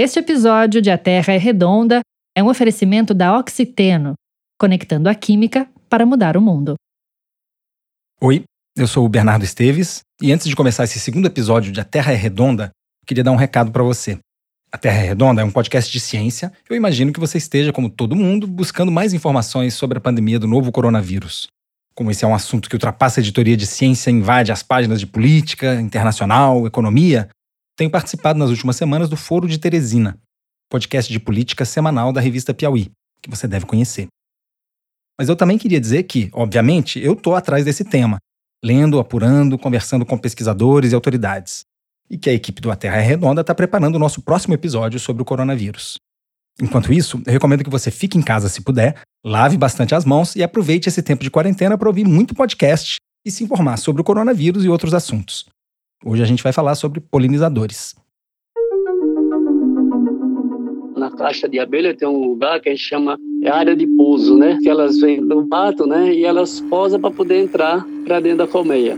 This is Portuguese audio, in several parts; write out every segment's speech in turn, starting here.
Este episódio de A Terra é Redonda é um oferecimento da Oxiteno, conectando a química para mudar o mundo. Oi, eu sou o Bernardo Esteves e antes de começar esse segundo episódio de A Terra é Redonda, queria dar um recado para você. A Terra é Redonda é um podcast de ciência. Eu imagino que você esteja, como todo mundo, buscando mais informações sobre a pandemia do novo coronavírus. Como esse é um assunto que ultrapassa a editoria de ciência invade as páginas de política, internacional, economia, tenho participado nas últimas semanas do Foro de Teresina, podcast de política semanal da revista Piauí, que você deve conhecer. Mas eu também queria dizer que, obviamente, eu estou atrás desse tema, lendo, apurando, conversando com pesquisadores e autoridades e que a equipe do A Terra é Redonda está preparando o nosso próximo episódio sobre o coronavírus. Enquanto isso, eu recomendo que você fique em casa se puder, lave bastante as mãos e aproveite esse tempo de quarentena para ouvir muito podcast e se informar sobre o coronavírus e outros assuntos. Hoje a gente vai falar sobre polinizadores. Na caixa de abelha tem um lugar que a gente chama é área de pouso, né? Que elas vêm do mato, né? E elas posam para poder entrar para dentro da colmeia.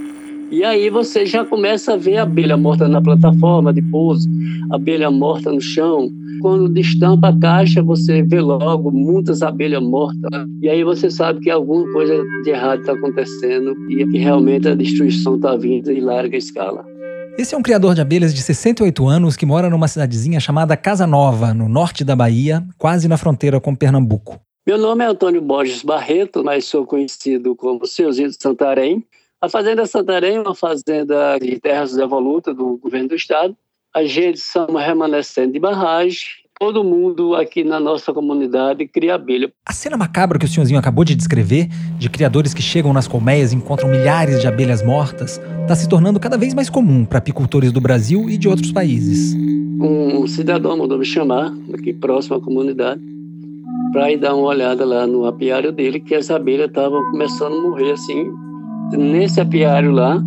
E aí você já começa a ver abelha morta na plataforma de pouso, abelha morta no chão. Quando destampa a caixa, você vê logo muitas abelhas mortas. E aí você sabe que alguma coisa de errado está acontecendo e que realmente a destruição está vindo em larga escala. Esse é um criador de abelhas de 68 anos que mora numa cidadezinha chamada Casa Nova, no norte da Bahia, quase na fronteira com Pernambuco. Meu nome é Antônio Borges Barreto, mas sou conhecido como Seuzinho de Santarém. A Fazenda Santarém é uma fazenda de terras devolutas do governo do estado. A gente somos remanescentes de barragem. Todo mundo aqui na nossa comunidade cria abelha. A cena macabra que o senhorzinho acabou de descrever, de criadores que chegam nas colmeias e encontram milhares de abelhas mortas, está se tornando cada vez mais comum para apicultores do Brasil e de outros países. Um cidadão mandou me chamar, aqui próximo à comunidade, para ir dar uma olhada lá no apiário dele, que as abelhas estavam começando a morrer assim, nesse apiário lá,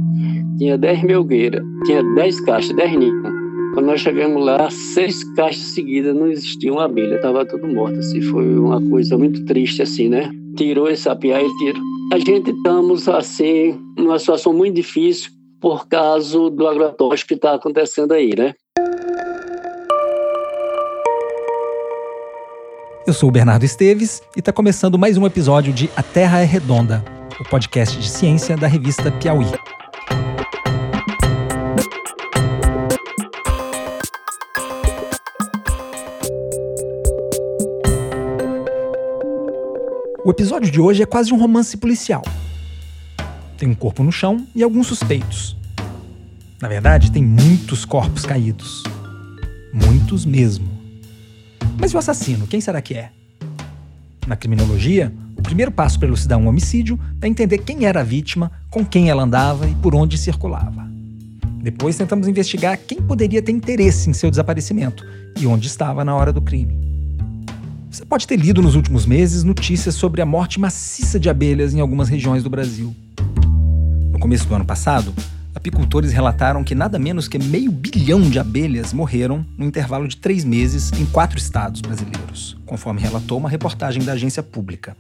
tinha 10 melgueiras, tinha 10 caixas, 10 ninhos. Quando nós chegamos lá, seis caixas seguidas não existia uma abelha, estava tudo morto. Assim, foi uma coisa muito triste, assim, né? Tirou esse apiário e tirou. A gente estamos, assim, numa situação muito difícil por causa do agrotóxico que está acontecendo aí, né? Eu sou o Bernardo Esteves e está começando mais um episódio de A Terra é Redonda, o podcast de ciência da revista Piauí. O episódio de hoje é quase um romance policial. Tem um corpo no chão e alguns suspeitos. Na verdade, tem muitos corpos caídos. Muitos mesmo. Mas o assassino? Quem será que é? Na criminologia, o primeiro passo para elucidar um homicídio é entender quem era a vítima, com quem ela andava e por onde circulava. Depois tentamos investigar quem poderia ter interesse em seu desaparecimento e onde estava na hora do crime. Você pode ter lido nos últimos meses notícias sobre a morte maciça de abelhas em algumas regiões do Brasil. No começo do ano passado, apicultores relataram que nada menos que meio bilhão de abelhas morreram no intervalo de três meses em quatro estados brasileiros, conforme relatou uma reportagem da agência pública.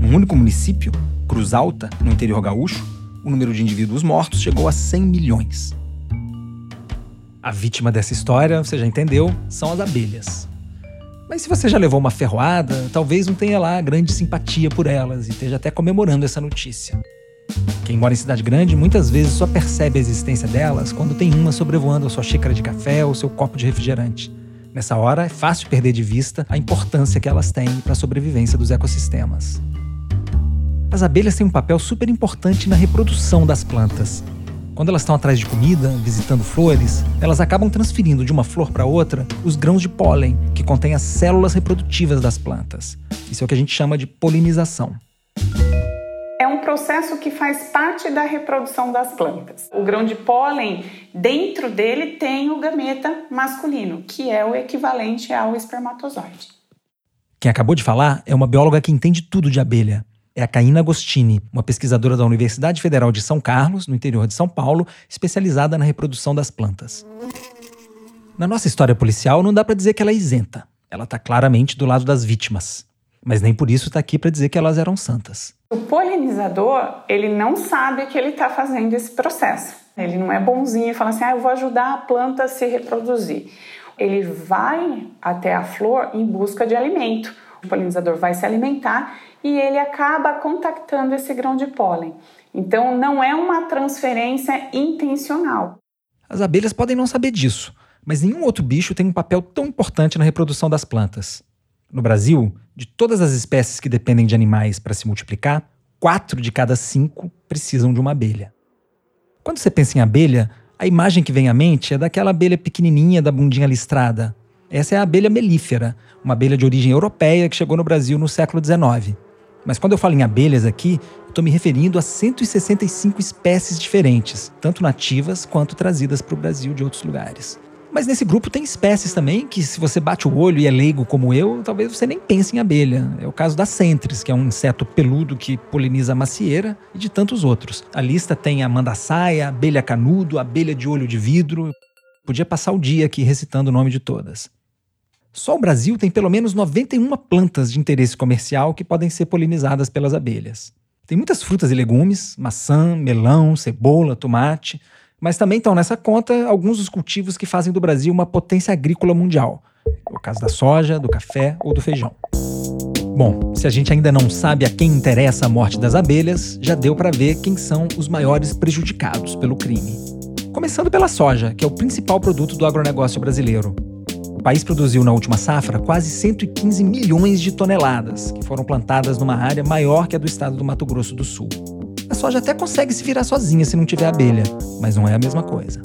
Num único município, Cruz Alta, no interior gaúcho, o número de indivíduos mortos chegou a 100 milhões. A vítima dessa história, você já entendeu, são as abelhas. Mas se você já levou uma ferroada, talvez não tenha lá grande simpatia por elas e esteja até comemorando essa notícia. Quem mora em cidade grande muitas vezes só percebe a existência delas quando tem uma sobrevoando a sua xícara de café ou seu copo de refrigerante. Nessa hora, é fácil perder de vista a importância que elas têm para a sobrevivência dos ecossistemas. As abelhas têm um papel super importante na reprodução das plantas. Quando elas estão atrás de comida, visitando flores, elas acabam transferindo de uma flor para outra os grãos de pólen, que contêm as células reprodutivas das plantas. Isso é o que a gente chama de polinização. É um processo que faz parte da reprodução das plantas. O grão de pólen, dentro dele tem o gameta masculino, que é o equivalente ao espermatozoide. Quem acabou de falar é uma bióloga que entende tudo de abelha é a Caína Agostini, uma pesquisadora da Universidade Federal de São Carlos, no interior de São Paulo, especializada na reprodução das plantas. Na nossa história policial, não dá para dizer que ela é isenta. Ela está claramente do lado das vítimas. Mas nem por isso está aqui para dizer que elas eram santas. O polinizador, ele não sabe que ele está fazendo esse processo. Ele não é bonzinho e fala assim, ah, eu vou ajudar a planta a se reproduzir. ele vai até a flor em busca de alimento. O polinizador vai se alimentar e ele acaba contactando esse grão de pólen. Então, não é uma transferência intencional. As abelhas podem não saber disso, mas nenhum outro bicho tem um papel tão importante na reprodução das plantas. No Brasil, de todas as espécies que dependem de animais para se multiplicar, quatro de cada cinco precisam de uma abelha. Quando você pensa em abelha, a imagem que vem à mente é daquela abelha pequenininha da bundinha listrada. Essa é a abelha melífera, uma abelha de origem europeia que chegou no Brasil no século XIX. Mas quando eu falo em abelhas aqui, estou me referindo a 165 espécies diferentes, tanto nativas quanto trazidas para o Brasil de outros lugares. Mas nesse grupo tem espécies também que, se você bate o olho e é leigo como eu, talvez você nem pense em abelha. É o caso da centris, que é um inseto peludo que poliniza a macieira, e de tantos outros. A lista tem a mandaçaia, abelha canudo, abelha de olho de vidro. Podia passar o dia aqui recitando o nome de todas. Só o Brasil tem pelo menos 91 plantas de interesse comercial que podem ser polinizadas pelas abelhas. Tem muitas frutas e legumes, maçã, melão, cebola, tomate, mas também estão nessa conta alguns dos cultivos que fazem do Brasil uma potência agrícola mundial. É o caso da soja, do café ou do feijão. Bom, se a gente ainda não sabe a quem interessa a morte das abelhas, já deu para ver quem são os maiores prejudicados pelo crime. Começando pela soja, que é o principal produto do agronegócio brasileiro. O país produziu na última safra quase 115 milhões de toneladas, que foram plantadas numa área maior que a do estado do Mato Grosso do Sul. A soja até consegue se virar sozinha se não tiver abelha, mas não é a mesma coisa.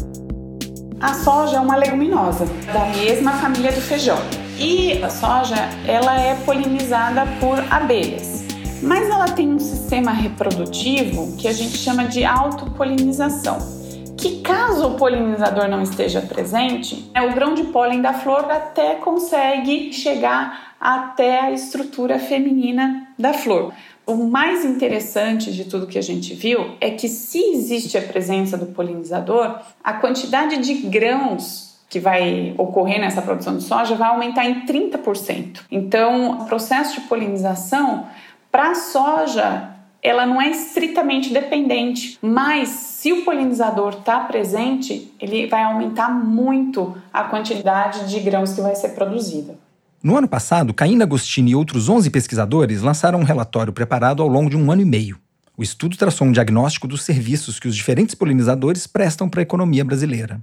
A soja é uma leguminosa da mesma família do feijão. E a soja, ela é polinizada por abelhas. Mas ela tem um sistema reprodutivo que a gente chama de autopolinização que caso o polinizador não esteja presente, é o grão de pólen da flor até consegue chegar até a estrutura feminina da flor. O mais interessante de tudo que a gente viu é que se existe a presença do polinizador, a quantidade de grãos que vai ocorrer nessa produção de soja vai aumentar em 30%. Então, o processo de polinização para a soja ela não é estritamente dependente, mas se o polinizador está presente, ele vai aumentar muito a quantidade de grãos que vai ser produzida. No ano passado, Caína Agostini e outros 11 pesquisadores lançaram um relatório preparado ao longo de um ano e meio. O estudo traçou um diagnóstico dos serviços que os diferentes polinizadores prestam para a economia brasileira.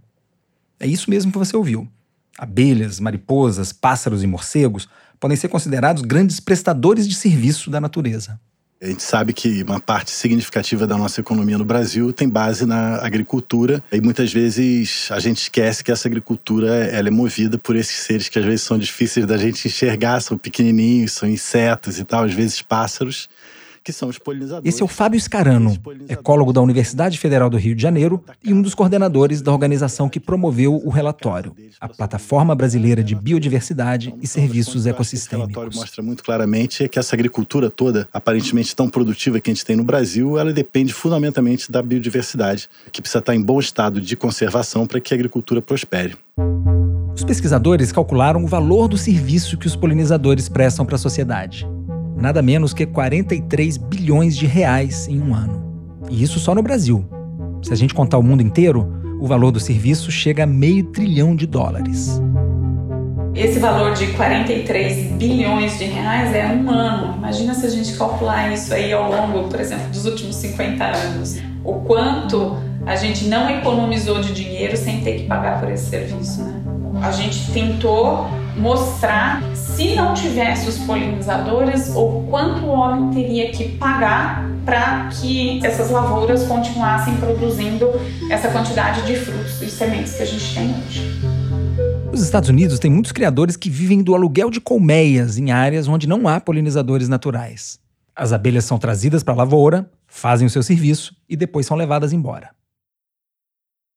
É isso mesmo que você ouviu. Abelhas, mariposas, pássaros e morcegos podem ser considerados grandes prestadores de serviço da natureza. A gente sabe que uma parte significativa da nossa economia no Brasil tem base na agricultura e muitas vezes a gente esquece que essa agricultura ela é movida por esses seres que às vezes são difíceis da gente enxergar, são pequenininhos, são insetos e tal, às vezes pássaros que são os polinizadores. Esse é o Fábio Scarano, ecólogo da Universidade Federal do Rio de Janeiro e um dos coordenadores da organização que promoveu o relatório, a Plataforma Brasileira de Biodiversidade e Serviços Ecossistêmicos. O relatório mostra muito claramente que essa agricultura toda, aparentemente tão produtiva que a gente tem no Brasil, ela depende fundamentalmente da biodiversidade, que precisa estar em bom estado de conservação para que a agricultura prospere. Os pesquisadores calcularam o valor do serviço que os polinizadores prestam para a sociedade nada menos que 43 bilhões de reais em um ano. E isso só no Brasil. Se a gente contar o mundo inteiro, o valor do serviço chega a meio trilhão de dólares. Esse valor de 43 bilhões de reais é um ano. Imagina se a gente calcular isso aí ao longo, por exemplo, dos últimos 50 anos. O quanto a gente não economizou de dinheiro sem ter que pagar por esse serviço, né? A gente tentou mostrar se não tivesse os polinizadores o quanto o homem teria que pagar para que essas lavouras continuassem produzindo essa quantidade de frutos e sementes que a gente tem hoje. Os Estados Unidos têm muitos criadores que vivem do aluguel de colmeias em áreas onde não há polinizadores naturais. As abelhas são trazidas para a lavoura, fazem o seu serviço e depois são levadas embora.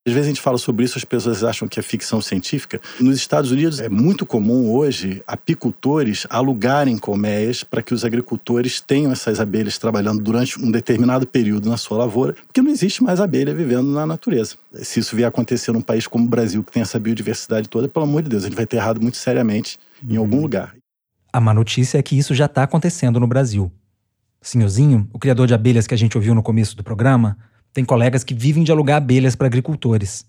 Às vezes a gente fala sobre isso, as pessoas acham que é ficção científica. Nos Estados Unidos é muito comum hoje apicultores alugarem colmeias para que os agricultores tenham essas abelhas trabalhando durante um determinado período na sua lavoura, porque não existe mais abelha vivendo na natureza. Se isso vier a acontecer num país como o Brasil, que tem essa biodiversidade toda, pelo amor de Deus, a gente vai ter errado muito seriamente em algum lugar. A má notícia é que isso já está acontecendo no Brasil. Sinhozinho, o criador de abelhas que a gente ouviu no começo do programa, tem colegas que vivem de alugar abelhas para agricultores.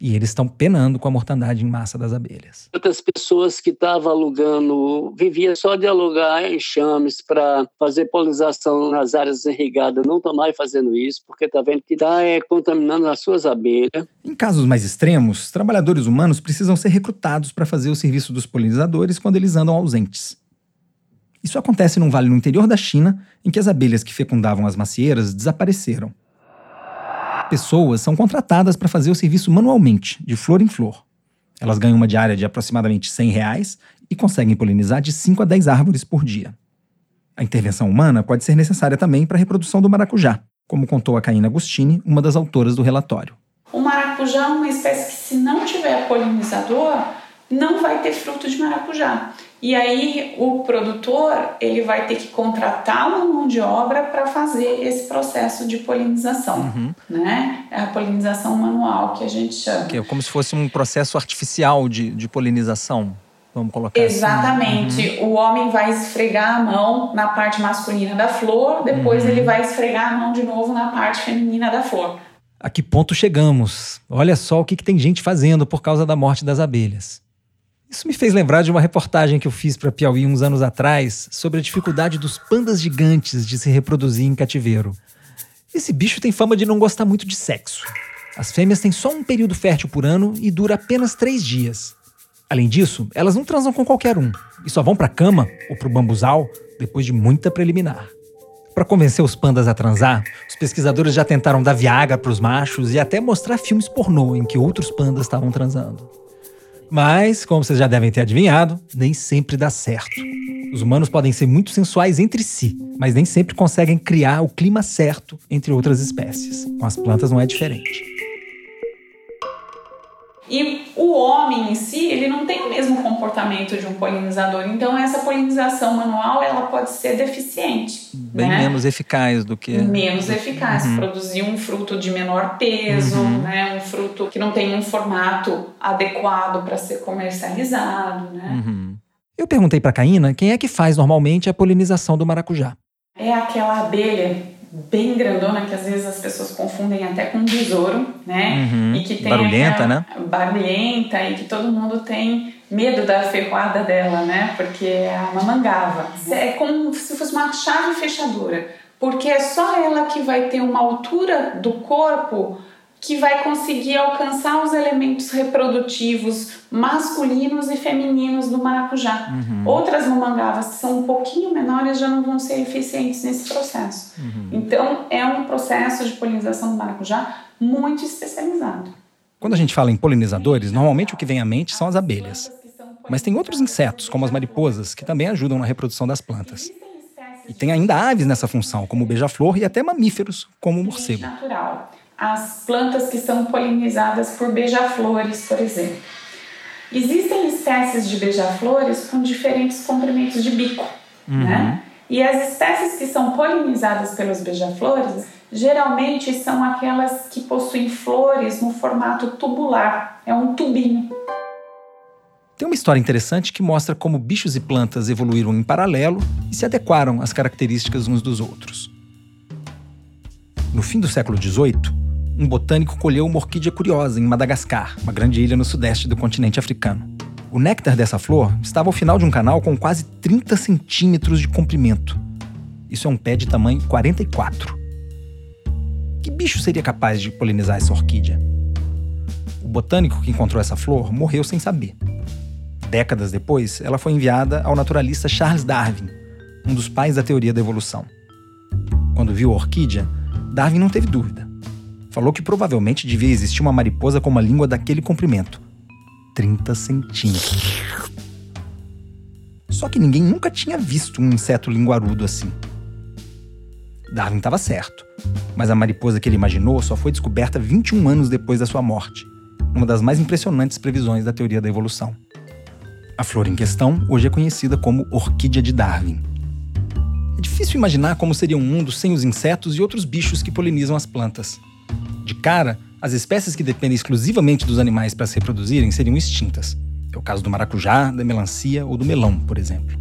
E eles estão penando com a mortandade em massa das abelhas. Outras pessoas que estavam alugando, vivia só de alugar enxames para fazer polinização nas áreas irrigadas, não estão mais fazendo isso, porque está vendo que está é, contaminando as suas abelhas. Em casos mais extremos, trabalhadores humanos precisam ser recrutados para fazer o serviço dos polinizadores quando eles andam ausentes. Isso acontece num vale no interior da China, em que as abelhas que fecundavam as macieiras desapareceram pessoas são contratadas para fazer o serviço manualmente, de flor em flor. Elas ganham uma diária de aproximadamente 100 reais e conseguem polinizar de 5 a 10 árvores por dia. A intervenção humana pode ser necessária também para a reprodução do maracujá, como contou a Caína Agostini, uma das autoras do relatório. O maracujá é uma espécie que, se não tiver polinizador, não vai ter fruto de maracujá. E aí o produtor ele vai ter que contratar uma mão de obra para fazer esse processo de polinização, uhum. né? É a polinização manual que a gente chama. Que é como se fosse um processo artificial de, de polinização. Vamos colocar assim. Exatamente. Assim. Uhum. O homem vai esfregar a mão na parte masculina da flor, depois uhum. ele vai esfregar a mão de novo na parte feminina da flor. A que ponto chegamos? Olha só o que, que tem gente fazendo por causa da morte das abelhas. Isso me fez lembrar de uma reportagem que eu fiz para Piauí uns anos atrás sobre a dificuldade dos pandas gigantes de se reproduzir em cativeiro. Esse bicho tem fama de não gostar muito de sexo. As fêmeas têm só um período fértil por ano e dura apenas três dias. Além disso, elas não transam com qualquer um e só vão para a cama ou para o bambuzal depois de muita preliminar. Para convencer os pandas a transar, os pesquisadores já tentaram dar viaga para os machos e até mostrar filmes pornô em que outros pandas estavam transando. Mas, como vocês já devem ter adivinhado, nem sempre dá certo. Os humanos podem ser muito sensuais entre si, mas nem sempre conseguem criar o clima certo entre outras espécies. Com as plantas não é diferente. E o homem em si, ele não tem o mesmo comportamento de um polinizador. Então, essa polinização manual, ela pode ser deficiente. Bem né? menos eficaz do que... Menos eficaz. Uhum. Produzir um fruto de menor peso, uhum. né? Um fruto que não tem um formato adequado para ser comercializado, né? Uhum. Eu perguntei para a Caína quem é que faz normalmente a polinização do maracujá. É aquela abelha bem grandona que às vezes as pessoas confundem até com um besouro, né? Uhum. E que tem barulhenta, né? Barulhenta e que todo mundo tem medo da ferroada dela, né? Porque é uma mangava. É como se fosse uma chave fechadura, porque é só ela que vai ter uma altura do corpo que vai conseguir alcançar os elementos reprodutivos masculinos e femininos do maracujá. Uhum. Outras mamangavas que são um pouquinho menores já não vão ser eficientes nesse processo. Uhum. Então, é um processo de polinização do maracujá muito especializado. Quando a gente fala em polinizadores, normalmente o que vem à mente são as abelhas. Mas tem outros insetos, como as mariposas, que também ajudam na reprodução das plantas. E tem ainda aves nessa função, como o beija-flor, e até mamíferos, como o morcego. Natural as plantas que são polinizadas por beija-flores, por exemplo. Existem espécies de beija-flores com diferentes comprimentos de bico, uhum. né? E as espécies que são polinizadas pelos beija-flores geralmente são aquelas que possuem flores no formato tubular, é um tubinho. Tem uma história interessante que mostra como bichos e plantas evoluíram em paralelo e se adequaram às características uns dos outros. No fim do século XVIII, um botânico colheu uma orquídea curiosa em Madagascar, uma grande ilha no sudeste do continente africano. O néctar dessa flor estava ao final de um canal com quase 30 centímetros de comprimento. Isso é um pé de tamanho 44. Que bicho seria capaz de polinizar essa orquídea? O botânico que encontrou essa flor morreu sem saber. Décadas depois, ela foi enviada ao naturalista Charles Darwin, um dos pais da teoria da evolução. Quando viu a orquídea, Darwin não teve dúvida falou que provavelmente devia existir uma mariposa com uma língua daquele comprimento 30 centímetros. Só que ninguém nunca tinha visto um inseto linguarudo assim. Darwin estava certo, mas a mariposa que ele imaginou só foi descoberta 21 anos depois da sua morte, uma das mais impressionantes previsões da teoria da evolução. A flor em questão hoje é conhecida como orquídea de Darwin. É difícil imaginar como seria um mundo sem os insetos e outros bichos que polinizam as plantas. De cara, as espécies que dependem exclusivamente dos animais para se reproduzirem seriam extintas. É o caso do maracujá, da melancia ou do melão, por exemplo.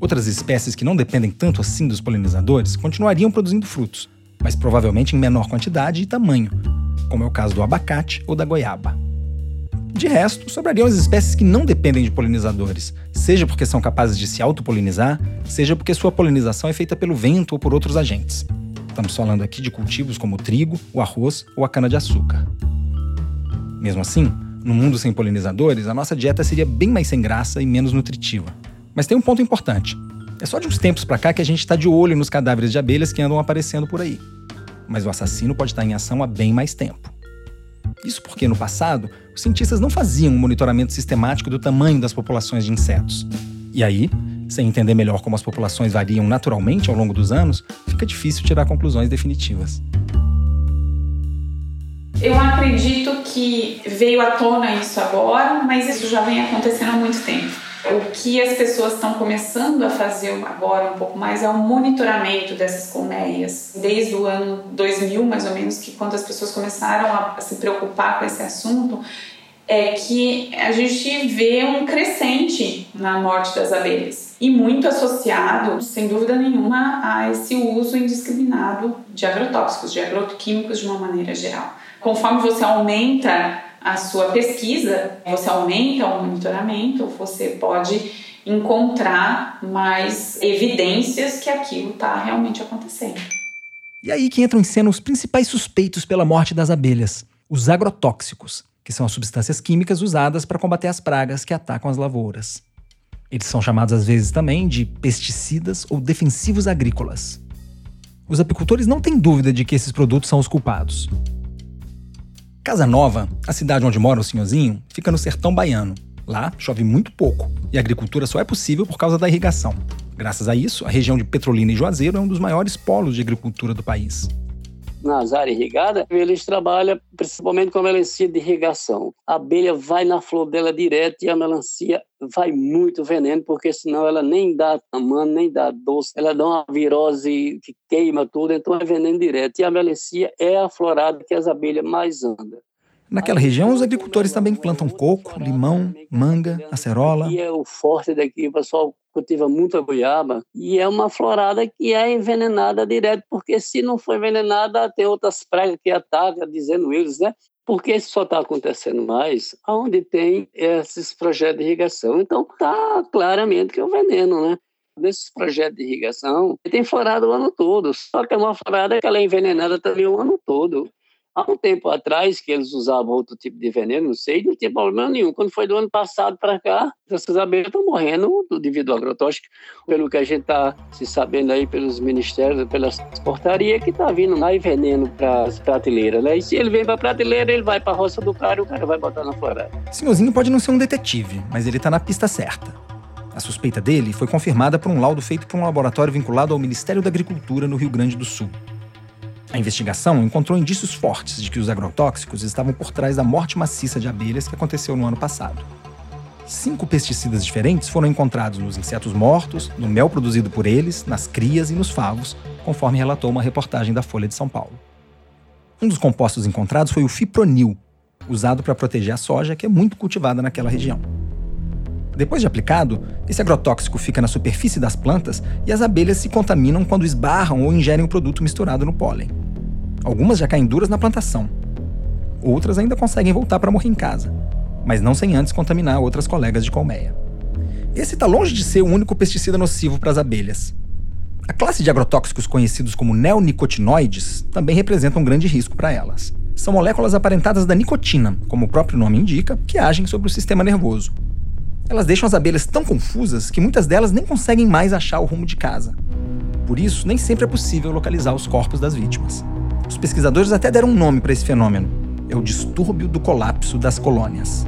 Outras espécies que não dependem tanto assim dos polinizadores continuariam produzindo frutos, mas provavelmente em menor quantidade e tamanho, como é o caso do abacate ou da goiaba. De resto, sobrariam as espécies que não dependem de polinizadores, seja porque são capazes de se autopolinizar, seja porque sua polinização é feita pelo vento ou por outros agentes. Estamos falando aqui de cultivos como o trigo, o arroz ou a cana-de-açúcar. Mesmo assim, no mundo sem polinizadores, a nossa dieta seria bem mais sem graça e menos nutritiva. Mas tem um ponto importante. É só de uns tempos para cá que a gente está de olho nos cadáveres de abelhas que andam aparecendo por aí. Mas o assassino pode estar em ação há bem mais tempo. Isso porque, no passado, os cientistas não faziam um monitoramento sistemático do tamanho das populações de insetos. E aí, sem entender melhor como as populações variam naturalmente ao longo dos anos, fica difícil tirar conclusões definitivas. Eu acredito que veio à tona isso agora, mas isso já vem acontecendo há muito tempo. O que as pessoas estão começando a fazer agora um pouco mais é o monitoramento dessas colmeias. Desde o ano 2000, mais ou menos, que quando as pessoas começaram a se preocupar com esse assunto, é que a gente vê um crescente na morte das abelhas e muito associado, sem dúvida nenhuma, a esse uso indiscriminado de agrotóxicos, de agroquímicos de uma maneira geral conforme você aumenta a sua pesquisa, você aumenta o monitoramento, você pode encontrar mais evidências que aquilo está realmente acontecendo. E aí que entram em cena os principais suspeitos pela morte das abelhas, os agrotóxicos, que são as substâncias químicas usadas para combater as pragas que atacam as lavouras. Eles são chamados às vezes também de pesticidas ou defensivos agrícolas. Os apicultores não têm dúvida de que esses produtos são os culpados. Casa Nova, a cidade onde mora o senhorzinho, fica no sertão baiano. Lá chove muito pouco e a agricultura só é possível por causa da irrigação. Graças a isso, a região de Petrolina e Juazeiro é um dos maiores polos de agricultura do país nas áreas irrigadas, eles trabalham principalmente com melancia de irrigação. A abelha vai na flor dela direto e a melancia vai muito veneno, porque senão ela nem dá tamanho, nem dá doce, ela dá uma virose que queima tudo, então é veneno direto. E a melancia é a florada que as abelhas mais andam. Naquela região, os agricultores também plantam coco, limão, manga, acerola. E é o forte daqui, o pessoal cultiva muita goiaba e é uma florada que é envenenada direto, porque se não for envenenada, tem outras pragas que atacam, dizendo eles, né? Porque isso só está acontecendo mais onde tem esses projetos de irrigação. Então, tá claramente que é o veneno, né? Nesses projetos de irrigação, tem florada o ano todo, só que é uma florada que ela é envenenada também o ano todo. Há um tempo atrás que eles usavam outro tipo de veneno, não sei, não tinha problema nenhum. Quando foi do ano passado para cá, essas abelhas estão morrendo devido ao agrotóxico. Pelo que a gente está se sabendo aí pelos ministérios, pelas portarias, que está vindo mais veneno para as prateleiras, né? E se ele vem para a prateleira, ele vai para a roça do cara e o cara vai botar na floresta. Senhorzinho pode não ser um detetive, mas ele está na pista certa. A suspeita dele foi confirmada por um laudo feito por um laboratório vinculado ao Ministério da Agricultura no Rio Grande do Sul. A investigação encontrou indícios fortes de que os agrotóxicos estavam por trás da morte maciça de abelhas que aconteceu no ano passado. Cinco pesticidas diferentes foram encontrados nos insetos mortos, no mel produzido por eles, nas crias e nos favos, conforme relatou uma reportagem da Folha de São Paulo. Um dos compostos encontrados foi o fipronil, usado para proteger a soja, que é muito cultivada naquela região. Depois de aplicado, esse agrotóxico fica na superfície das plantas e as abelhas se contaminam quando esbarram ou ingerem o produto misturado no pólen. Algumas já caem duras na plantação. Outras ainda conseguem voltar para morrer em casa, mas não sem antes contaminar outras colegas de colmeia. Esse está longe de ser o único pesticida nocivo para as abelhas. A classe de agrotóxicos conhecidos como neonicotinoides também representa um grande risco para elas. São moléculas aparentadas da nicotina, como o próprio nome indica, que agem sobre o sistema nervoso, elas deixam as abelhas tão confusas que muitas delas nem conseguem mais achar o rumo de casa. Por isso, nem sempre é possível localizar os corpos das vítimas. Os pesquisadores até deram um nome para esse fenômeno: é o distúrbio do colapso das colônias.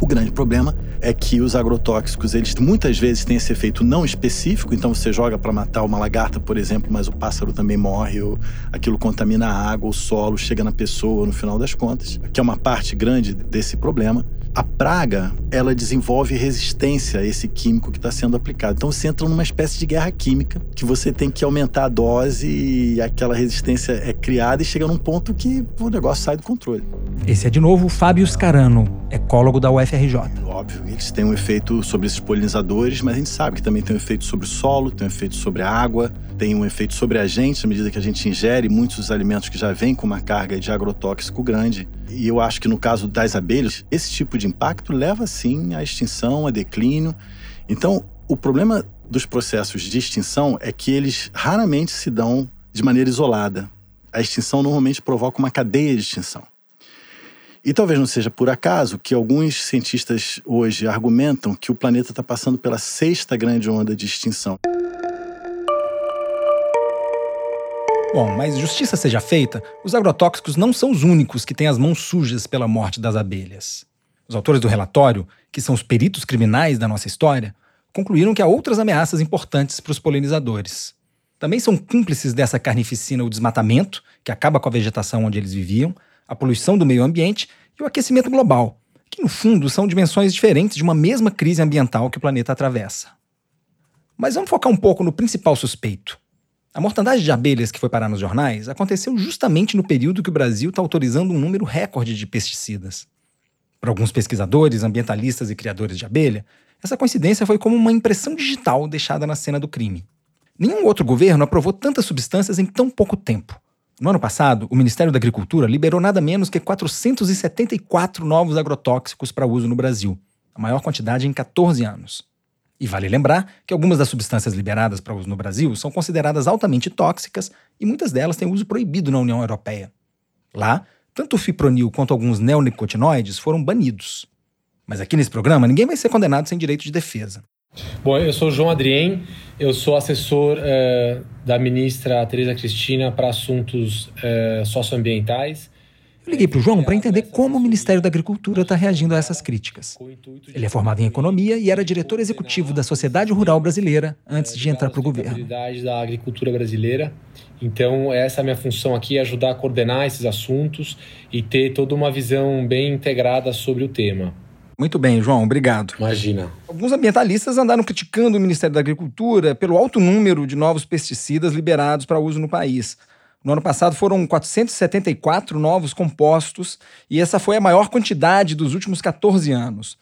O grande problema é que os agrotóxicos, eles muitas vezes têm esse efeito não específico, então você joga para matar uma lagarta, por exemplo, mas o pássaro também morre, ou aquilo contamina a água, o solo, chega na pessoa no final das contas, que é uma parte grande desse problema a praga ela desenvolve resistência a esse químico que está sendo aplicado. Então você entra numa espécie de guerra química que você tem que aumentar a dose e aquela resistência é criada e chega num ponto que o negócio sai do controle. Esse é de novo o Fábio Scarano, ecólogo da UFRJ. Óbvio, eles têm um efeito sobre esses polinizadores, mas a gente sabe que também tem um efeito sobre o solo, tem um efeito sobre a água, tem um efeito sobre a gente à medida que a gente ingere muitos alimentos que já vêm com uma carga de agrotóxico grande. E eu acho que no caso das abelhas, esse tipo de impacto leva sim à extinção, a declínio. Então, o problema dos processos de extinção é que eles raramente se dão de maneira isolada. A extinção normalmente provoca uma cadeia de extinção. E talvez não seja por acaso que alguns cientistas hoje argumentam que o planeta está passando pela sexta grande onda de extinção. Bom, mas justiça seja feita, os agrotóxicos não são os únicos que têm as mãos sujas pela morte das abelhas. Os autores do relatório, que são os peritos criminais da nossa história, concluíram que há outras ameaças importantes para os polinizadores. Também são cúmplices dessa carnificina o desmatamento, que acaba com a vegetação onde eles viviam, a poluição do meio ambiente e o aquecimento global, que no fundo são dimensões diferentes de uma mesma crise ambiental que o planeta atravessa. Mas vamos focar um pouco no principal suspeito, a mortandade de abelhas que foi parar nos jornais aconteceu justamente no período que o Brasil está autorizando um número recorde de pesticidas. Para alguns pesquisadores, ambientalistas e criadores de abelha, essa coincidência foi como uma impressão digital deixada na cena do crime. Nenhum outro governo aprovou tantas substâncias em tão pouco tempo. No ano passado, o Ministério da Agricultura liberou nada menos que 474 novos agrotóxicos para uso no Brasil, a maior quantidade em 14 anos. E vale lembrar que algumas das substâncias liberadas para uso no Brasil são consideradas altamente tóxicas e muitas delas têm uso proibido na União Europeia. Lá, tanto o fipronil quanto alguns neonicotinoides foram banidos. Mas aqui nesse programa, ninguém vai ser condenado sem direito de defesa. Bom, eu sou João Adrien, eu sou assessor eh, da ministra Tereza Cristina para assuntos eh, socioambientais eu liguei para o João para entender como o Ministério da Agricultura está reagindo a essas críticas. Ele é formado em economia e era diretor executivo da Sociedade Rural Brasileira antes de entrar para o governo. da agricultura brasileira. Então, essa é a minha função aqui, ajudar a coordenar esses assuntos e ter toda uma visão bem integrada sobre o tema. Muito bem, João, obrigado. Imagina. Alguns ambientalistas andaram criticando o Ministério da Agricultura pelo alto número de novos pesticidas liberados para uso no país. No ano passado foram 474 novos compostos e essa foi a maior quantidade dos últimos 14 anos.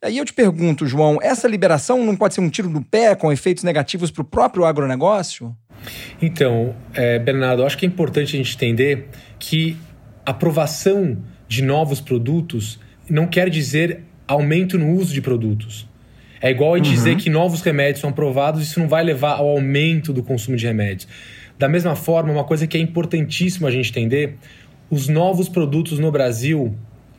Aí eu te pergunto, João, essa liberação não pode ser um tiro no pé com efeitos negativos para o próprio agronegócio? Então, é, Bernardo, acho que é importante a gente entender que aprovação de novos produtos não quer dizer aumento no uso de produtos. É igual a uhum. dizer que novos remédios são aprovados, isso não vai levar ao aumento do consumo de remédios. Da mesma forma, uma coisa que é importantíssimo a gente entender, os novos produtos no Brasil,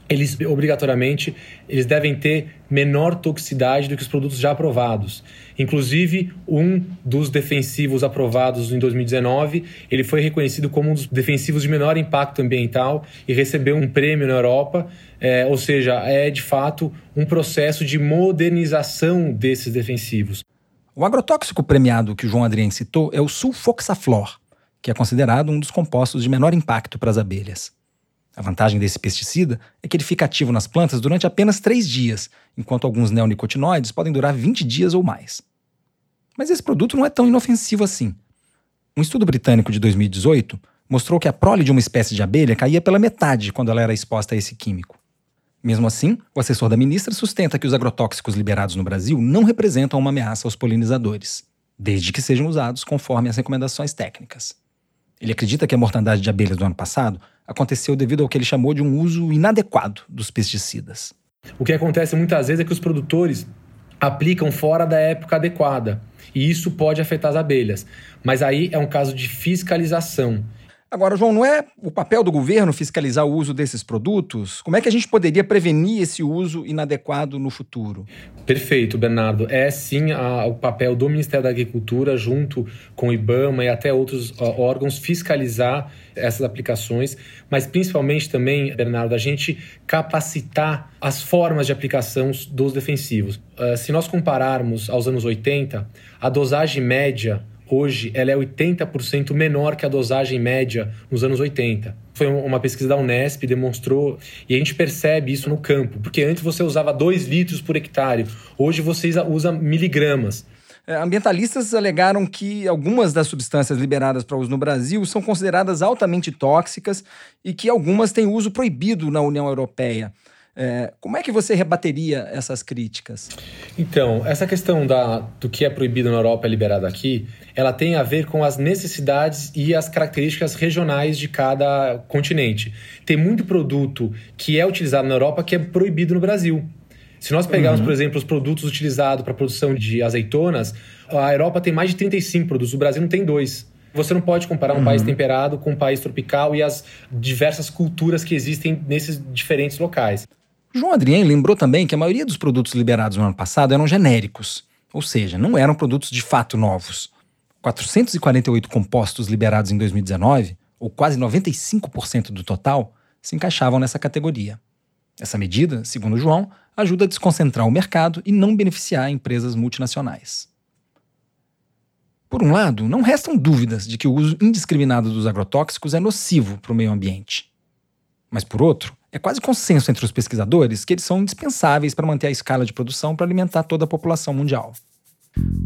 eles obrigatoriamente eles devem ter menor toxicidade do que os produtos já aprovados. Inclusive, um dos defensivos aprovados em 2019, ele foi reconhecido como um dos defensivos de menor impacto ambiental e recebeu um prêmio na Europa. É, ou seja, é de fato um processo de modernização desses defensivos. O agrotóxico premiado que o João Adrien citou é o sulfoxaflor, que é considerado um dos compostos de menor impacto para as abelhas. A vantagem desse pesticida é que ele fica ativo nas plantas durante apenas 3 dias, enquanto alguns neonicotinoides podem durar 20 dias ou mais. Mas esse produto não é tão inofensivo assim. Um estudo britânico de 2018 mostrou que a prole de uma espécie de abelha caía pela metade quando ela era exposta a esse químico. Mesmo assim, o assessor da ministra sustenta que os agrotóxicos liberados no Brasil não representam uma ameaça aos polinizadores, desde que sejam usados conforme as recomendações técnicas. Ele acredita que a mortandade de abelhas do ano passado aconteceu devido ao que ele chamou de um uso inadequado dos pesticidas. O que acontece muitas vezes é que os produtores aplicam fora da época adequada, e isso pode afetar as abelhas. Mas aí é um caso de fiscalização. Agora, João, não é o papel do governo fiscalizar o uso desses produtos? Como é que a gente poderia prevenir esse uso inadequado no futuro? Perfeito, Bernardo. É sim a, o papel do Ministério da Agricultura, junto com o IBAMA e até outros ó, órgãos, fiscalizar essas aplicações, mas principalmente também, Bernardo, a gente capacitar as formas de aplicação dos defensivos. Uh, se nós compararmos aos anos 80, a dosagem média hoje ela é 80% menor que a dosagem média nos anos 80. Foi uma pesquisa da Unesp, demonstrou, e a gente percebe isso no campo, porque antes você usava 2 litros por hectare, hoje você usa miligramas. É, ambientalistas alegaram que algumas das substâncias liberadas para uso no Brasil são consideradas altamente tóxicas e que algumas têm uso proibido na União Europeia. É, como é que você rebateria essas críticas? Então, essa questão da, do que é proibido na Europa e é liberado aqui, ela tem a ver com as necessidades e as características regionais de cada continente. Tem muito produto que é utilizado na Europa que é proibido no Brasil. Se nós pegarmos, uhum. por exemplo, os produtos utilizados para a produção de azeitonas, a Europa tem mais de 35 produtos, o Brasil não tem dois. Você não pode comparar um uhum. país temperado com um país tropical e as diversas culturas que existem nesses diferentes locais. João Adrien lembrou também que a maioria dos produtos liberados no ano passado eram genéricos, ou seja, não eram produtos de fato novos. 448 compostos liberados em 2019, ou quase 95% do total, se encaixavam nessa categoria. Essa medida, segundo João, ajuda a desconcentrar o mercado e não beneficiar empresas multinacionais. Por um lado, não restam dúvidas de que o uso indiscriminado dos agrotóxicos é nocivo para o meio ambiente. Mas, por outro, é quase consenso entre os pesquisadores que eles são indispensáveis para manter a escala de produção para alimentar toda a população mundial.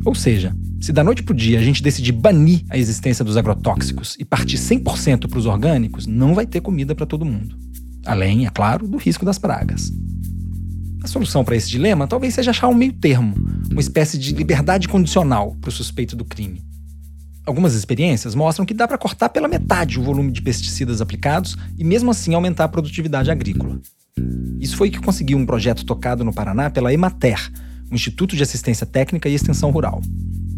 Ou seja, se da noite para o dia a gente decidir banir a existência dos agrotóxicos e partir 100% para os orgânicos, não vai ter comida para todo mundo. Além, é claro, do risco das pragas. A solução para esse dilema talvez seja achar um meio termo, uma espécie de liberdade condicional para o suspeito do crime. Algumas experiências mostram que dá para cortar pela metade o volume de pesticidas aplicados e mesmo assim aumentar a produtividade agrícola. Isso foi o que conseguiu um projeto tocado no Paraná pela Emater, o Instituto de Assistência Técnica e Extensão Rural.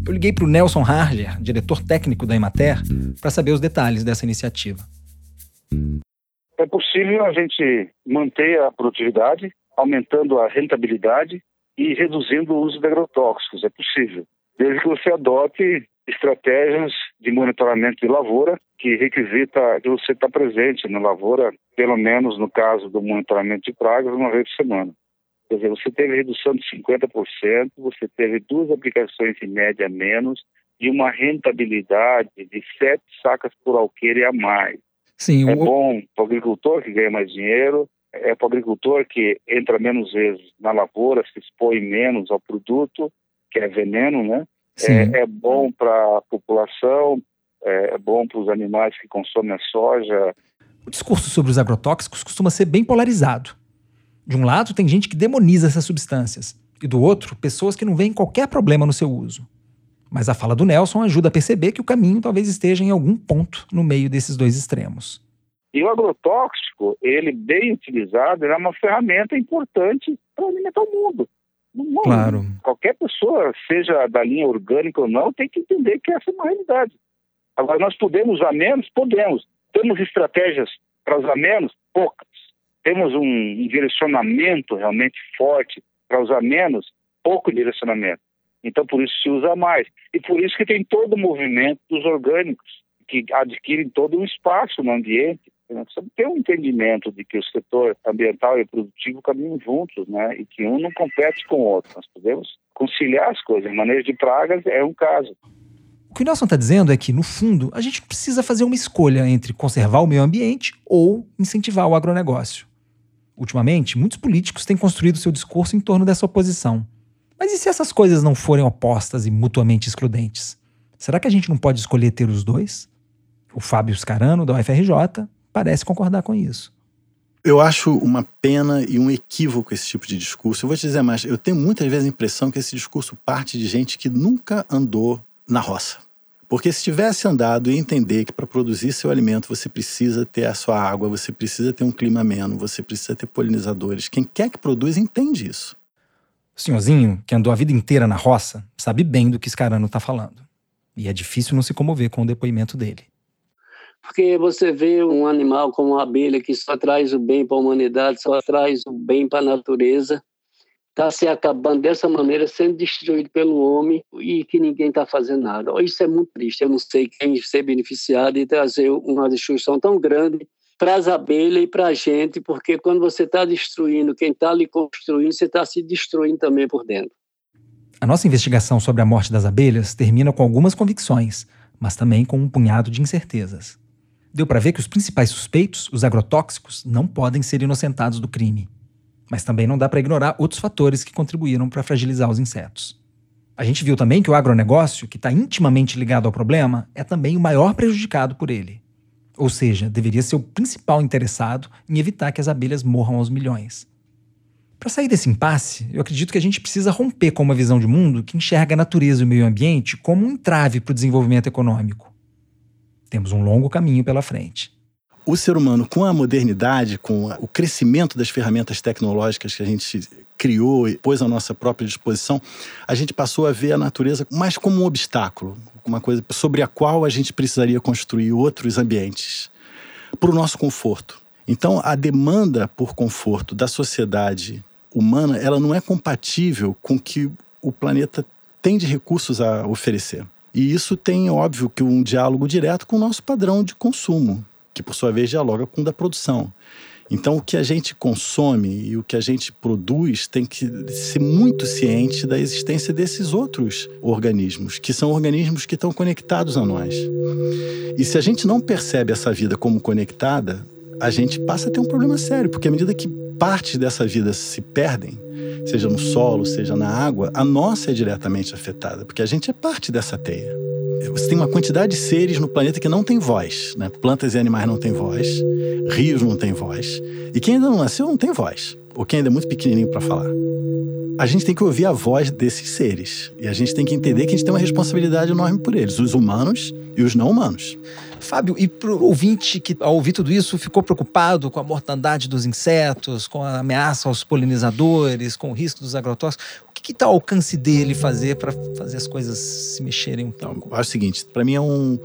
Eu liguei para o Nelson Harger, diretor técnico da Emater, para saber os detalhes dessa iniciativa. É possível a gente manter a produtividade aumentando a rentabilidade e reduzindo o uso de agrotóxicos. É possível, desde que você adote estratégias de monitoramento de lavoura que requisita que você está presente na lavoura, pelo menos no caso do monitoramento de pragas, uma vez por semana. Quer dizer, você teve redução de 50%, você teve duas aplicações em média menos e uma rentabilidade de sete sacas por alqueire a mais. Sim, é o... bom para o agricultor que ganha mais dinheiro, é para o agricultor que entra menos vezes na lavoura, se expõe menos ao produto, que é veneno, né? É, é, bom para a população, é, é bom para os animais que consomem a soja. O discurso sobre os agrotóxicos costuma ser bem polarizado. De um lado, tem gente que demoniza essas substâncias, e do outro, pessoas que não veem qualquer problema no seu uso. Mas a fala do Nelson ajuda a perceber que o caminho talvez esteja em algum ponto no meio desses dois extremos. E o agrotóxico, ele bem utilizado, é uma ferramenta importante para alimentar o mundo. Não, claro. Qualquer pessoa, seja da linha orgânica ou não, tem que entender que essa é uma realidade. Agora, nós podemos usar menos? Podemos. Temos estratégias para usar menos? Poucas. Temos um direcionamento realmente forte para usar menos? Pouco direcionamento. Então, por isso se usa mais. E por isso que tem todo o movimento dos orgânicos, que adquirem todo um espaço no ambiente ter um entendimento de que o setor ambiental e produtivo caminham juntos, né? E que um não compete com o outro. Nós podemos conciliar as coisas. O manejo de pragas é um caso. O que o Nelson está dizendo é que, no fundo, a gente precisa fazer uma escolha entre conservar o meio ambiente ou incentivar o agronegócio. Ultimamente, muitos políticos têm construído seu discurso em torno dessa oposição. Mas e se essas coisas não forem opostas e mutuamente excludentes? Será que a gente não pode escolher ter os dois? O Fábio Scarano, da UFRJ, parece concordar com isso. Eu acho uma pena e um equívoco esse tipo de discurso. Eu vou te dizer mais, eu tenho muitas vezes a impressão que esse discurso parte de gente que nunca andou na roça. Porque se tivesse andado e entender que para produzir seu alimento você precisa ter a sua água, você precisa ter um clima ameno, você precisa ter polinizadores, quem quer que produz entende isso. O senhorzinho, que andou a vida inteira na roça, sabe bem do que Scarano está falando. E é difícil não se comover com o depoimento dele. Porque você vê um animal como a abelha que só traz o bem para a humanidade, só traz o bem para a natureza, está se acabando dessa maneira, sendo destruído pelo homem e que ninguém está fazendo nada. Isso é muito triste. Eu não sei quem ser beneficiado e trazer uma destruição tão grande para as abelhas e para a gente, porque quando você está destruindo quem está ali construindo, você está se destruindo também por dentro. A nossa investigação sobre a morte das abelhas termina com algumas convicções, mas também com um punhado de incertezas deu para ver que os principais suspeitos, os agrotóxicos, não podem ser inocentados do crime. Mas também não dá para ignorar outros fatores que contribuíram para fragilizar os insetos. A gente viu também que o agronegócio, que está intimamente ligado ao problema, é também o maior prejudicado por ele. Ou seja, deveria ser o principal interessado em evitar que as abelhas morram aos milhões. Para sair desse impasse, eu acredito que a gente precisa romper com uma visão de mundo que enxerga a natureza e o meio ambiente como um entrave para o desenvolvimento econômico. Temos um longo caminho pela frente. O ser humano, com a modernidade, com o crescimento das ferramentas tecnológicas que a gente criou e pôs à nossa própria disposição, a gente passou a ver a natureza mais como um obstáculo, uma coisa sobre a qual a gente precisaria construir outros ambientes para o nosso conforto. Então, a demanda por conforto da sociedade humana, ela não é compatível com o que o planeta tem de recursos a oferecer. E isso tem, óbvio, que um diálogo direto com o nosso padrão de consumo, que por sua vez dialoga com o da produção. Então, o que a gente consome e o que a gente produz tem que ser muito ciente da existência desses outros organismos, que são organismos que estão conectados a nós. E se a gente não percebe essa vida como conectada, a gente passa a ter um problema sério, porque à medida que partes dessa vida se perdem, seja no solo, seja na água, a nossa é diretamente afetada, porque a gente é parte dessa teia. Você tem uma quantidade de seres no planeta que não tem voz, né? Plantas e animais não têm voz, rios não têm voz, e quem ainda não nasceu não tem voz, ou quem ainda é muito pequenininho para falar. A gente tem que ouvir a voz desses seres, e a gente tem que entender que a gente tem uma responsabilidade enorme por eles, os humanos e os não humanos. Fábio, e para o ouvinte que, ao ouvir tudo isso, ficou preocupado com a mortandade dos insetos, com a ameaça aos polinizadores, com o risco dos agrotóxicos, o que está ao alcance dele fazer para fazer as coisas se mexerem um pouco? Então, acho o seguinte: para mim é um,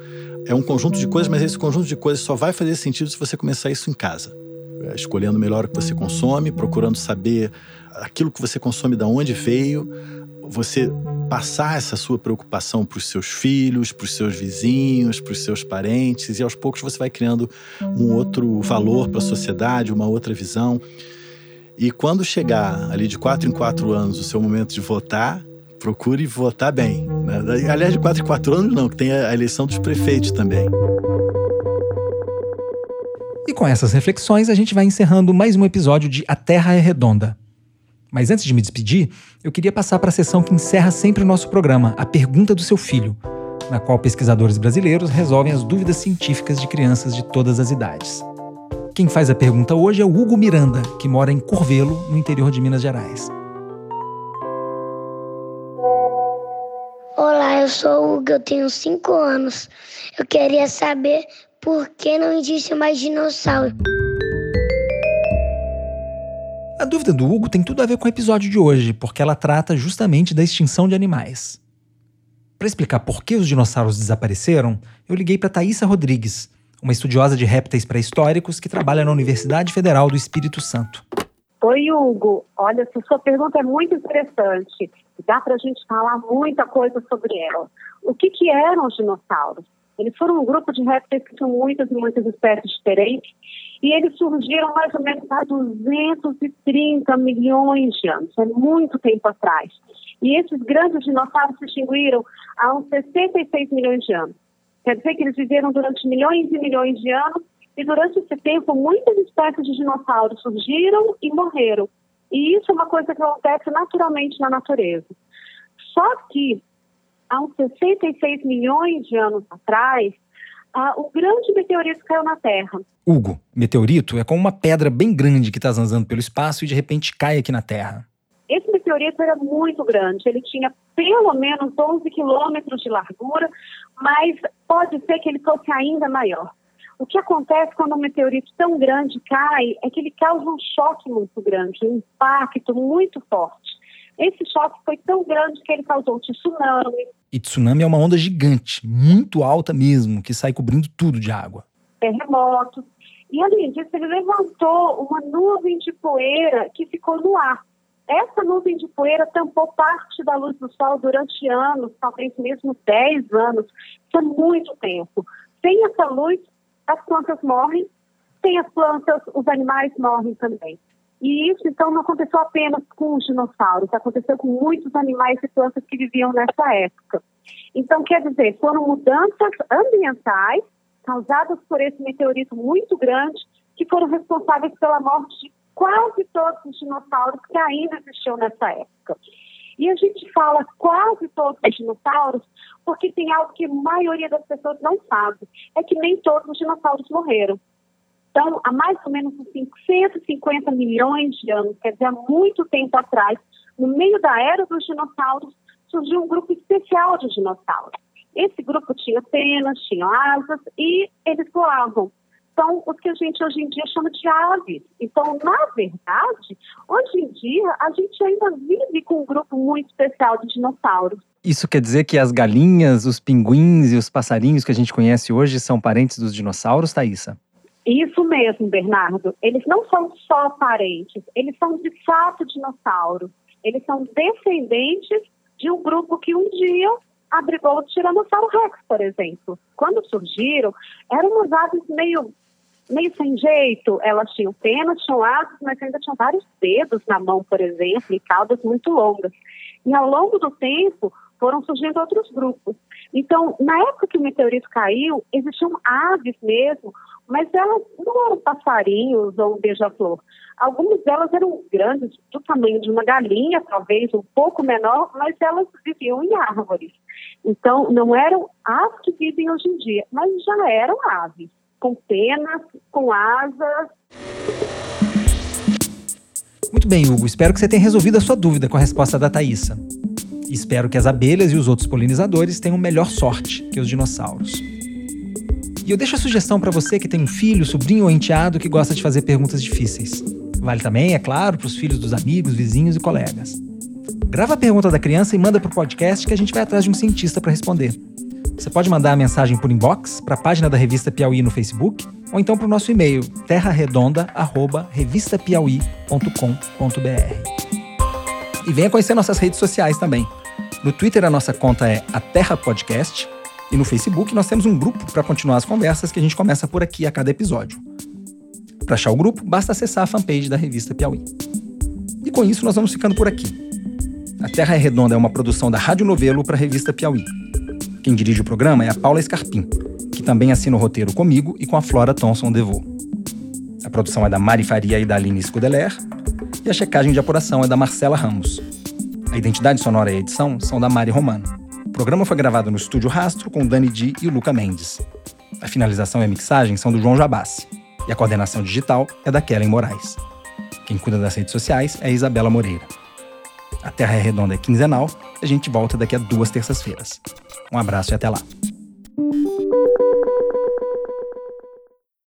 é um conjunto de coisas, mas esse conjunto de coisas só vai fazer sentido se você começar isso em casa. É, escolhendo melhor o que você consome, procurando saber aquilo que você consome, de onde veio, você passar essa sua preocupação para os seus filhos, para os seus vizinhos, para os seus parentes, e aos poucos você vai criando um outro valor para a sociedade, uma outra visão. E quando chegar ali de quatro em quatro anos o seu momento de votar, procure votar bem. Né? Aliás, de quatro em quatro anos não, que tem a eleição dos prefeitos também. E com essas reflexões, a gente vai encerrando mais um episódio de A Terra é Redonda. Mas antes de me despedir, eu queria passar para a sessão que encerra sempre o nosso programa, a pergunta do seu filho, na qual pesquisadores brasileiros resolvem as dúvidas científicas de crianças de todas as idades. Quem faz a pergunta hoje é o Hugo Miranda, que mora em Corvelo, no interior de Minas Gerais. Olá, eu sou o Hugo, eu tenho 5 anos. Eu queria saber por que não existe mais dinossauro. A dúvida do Hugo tem tudo a ver com o episódio de hoje, porque ela trata justamente da extinção de animais. Para explicar por que os dinossauros desapareceram, eu liguei para Thaisa Rodrigues, uma estudiosa de répteis pré-históricos que trabalha na Universidade Federal do Espírito Santo. Oi, Hugo. Olha, sua pergunta é muito interessante. Dá para a gente falar muita coisa sobre ela. O que, que eram os dinossauros? Eles foram um grupo de répteis que tinham muitas e muitas espécies diferentes e eles surgiram mais ou menos há 230 milhões de anos, é muito tempo atrás. E esses grandes dinossauros se extinguiram há uns 66 milhões de anos. Quer dizer que eles viveram durante milhões e milhões de anos e durante esse tempo muitas espécies de dinossauros surgiram e morreram. E isso é uma coisa que acontece naturalmente na natureza. Só que há uns 66 milhões de anos atrás, uh, o grande meteorito caiu na Terra. Hugo, meteorito é como uma pedra bem grande que está zanzando pelo espaço e de repente cai aqui na Terra. Esse meteorito era muito grande, ele tinha pelo menos 11 quilômetros de largura, mas pode ser que ele fosse ainda maior. O que acontece quando um meteorito tão grande cai é que ele causa um choque muito grande, um impacto muito forte. Esse choque foi tão grande que ele causou um tsunami. E tsunami é uma onda gigante, muito alta mesmo, que sai cobrindo tudo de água. Terremotos. E além disso, ele levantou uma nuvem de poeira que ficou no ar. Essa nuvem de poeira tampou parte da luz do sol durante anos, talvez mesmo 10 anos. Isso é muito tempo. Sem essa luz, as plantas morrem. Sem as plantas, os animais morrem também. E isso, então, não aconteceu apenas com os dinossauros, aconteceu com muitos animais e plantas que viviam nessa época. Então, quer dizer, foram mudanças ambientais causadas por esse meteorito muito grande que foram responsáveis pela morte de quase todos os dinossauros que ainda existiam nessa época. E a gente fala quase todos os dinossauros porque tem algo que a maioria das pessoas não sabe, é que nem todos os dinossauros morreram Então, há mais ou menos 150 milhões de anos, quer dizer, há muito tempo atrás, no meio da era dos dinossauros, surgiu um grupo especial de dinossauros. Esse grupo tinha penas, tinha asas e eles voavam. São os que a gente hoje em dia chama de aves. Então, na verdade, hoje em dia, a gente ainda vive com um grupo muito especial de dinossauros. Isso quer dizer que as galinhas, os pinguins e os passarinhos que a gente conhece hoje são parentes dos dinossauros, Thaisa? Isso mesmo, Bernardo. Eles não são só parentes, eles são de fato dinossauros. Eles são descendentes de um grupo que um dia abrigou o Tiranossauro Rex, por exemplo. Quando surgiram, eram umas aves meio, meio sem jeito. Elas tinham penas, tinham asas, mas ainda tinham vários dedos na mão, por exemplo, e caudas muito longas. E ao longo do tempo, foram surgindo outros grupos. Então, na época que o meteorito caiu, existiam aves mesmo, mas elas não eram passarinhos ou beija-flor. Algumas delas eram grandes, do tamanho de uma galinha, talvez um pouco menor, mas elas viviam em árvores. Então, não eram as que vivem hoje em dia, mas já eram aves, com penas, com asas. Muito bem, Hugo. Espero que você tenha resolvido a sua dúvida com a resposta da Thaisa. Espero que as abelhas e os outros polinizadores tenham melhor sorte que os dinossauros. E eu deixo a sugestão para você que tem um filho, sobrinho ou enteado que gosta de fazer perguntas difíceis. Vale também, é claro, para os filhos dos amigos, vizinhos e colegas. Grava a pergunta da criança e manda para o podcast que a gente vai atrás de um cientista para responder. Você pode mandar a mensagem por inbox para a página da revista Piauí no Facebook ou então para o nosso e-mail terraredonda@revistapiauí.com.br. E venha conhecer nossas redes sociais também. No Twitter a nossa conta é a Terra Podcast e no Facebook nós temos um grupo para continuar as conversas que a gente começa por aqui a cada episódio. Para achar o grupo, basta acessar a fanpage da revista Piauí. E com isso nós vamos ficando por aqui. A Terra é Redonda é uma produção da Rádio Novelo para a revista Piauí. Quem dirige o programa é a Paula Escarpim, que também assina o roteiro comigo e com a Flora Thomson Devô. A produção é da Mari Faria e da Aline Scudeler e a checagem de apuração é da Marcela Ramos. A identidade sonora e a edição são da Mari Romano. O programa foi gravado no Estúdio Rastro com Dani Di e o Luca Mendes. A finalização e a mixagem são do João Jabassi. E a coordenação digital é da Kellen Moraes. Quem cuida das redes sociais é Isabela Moreira. A Terra é Redonda é quinzenal a gente volta daqui a duas terças-feiras. Um abraço e até lá.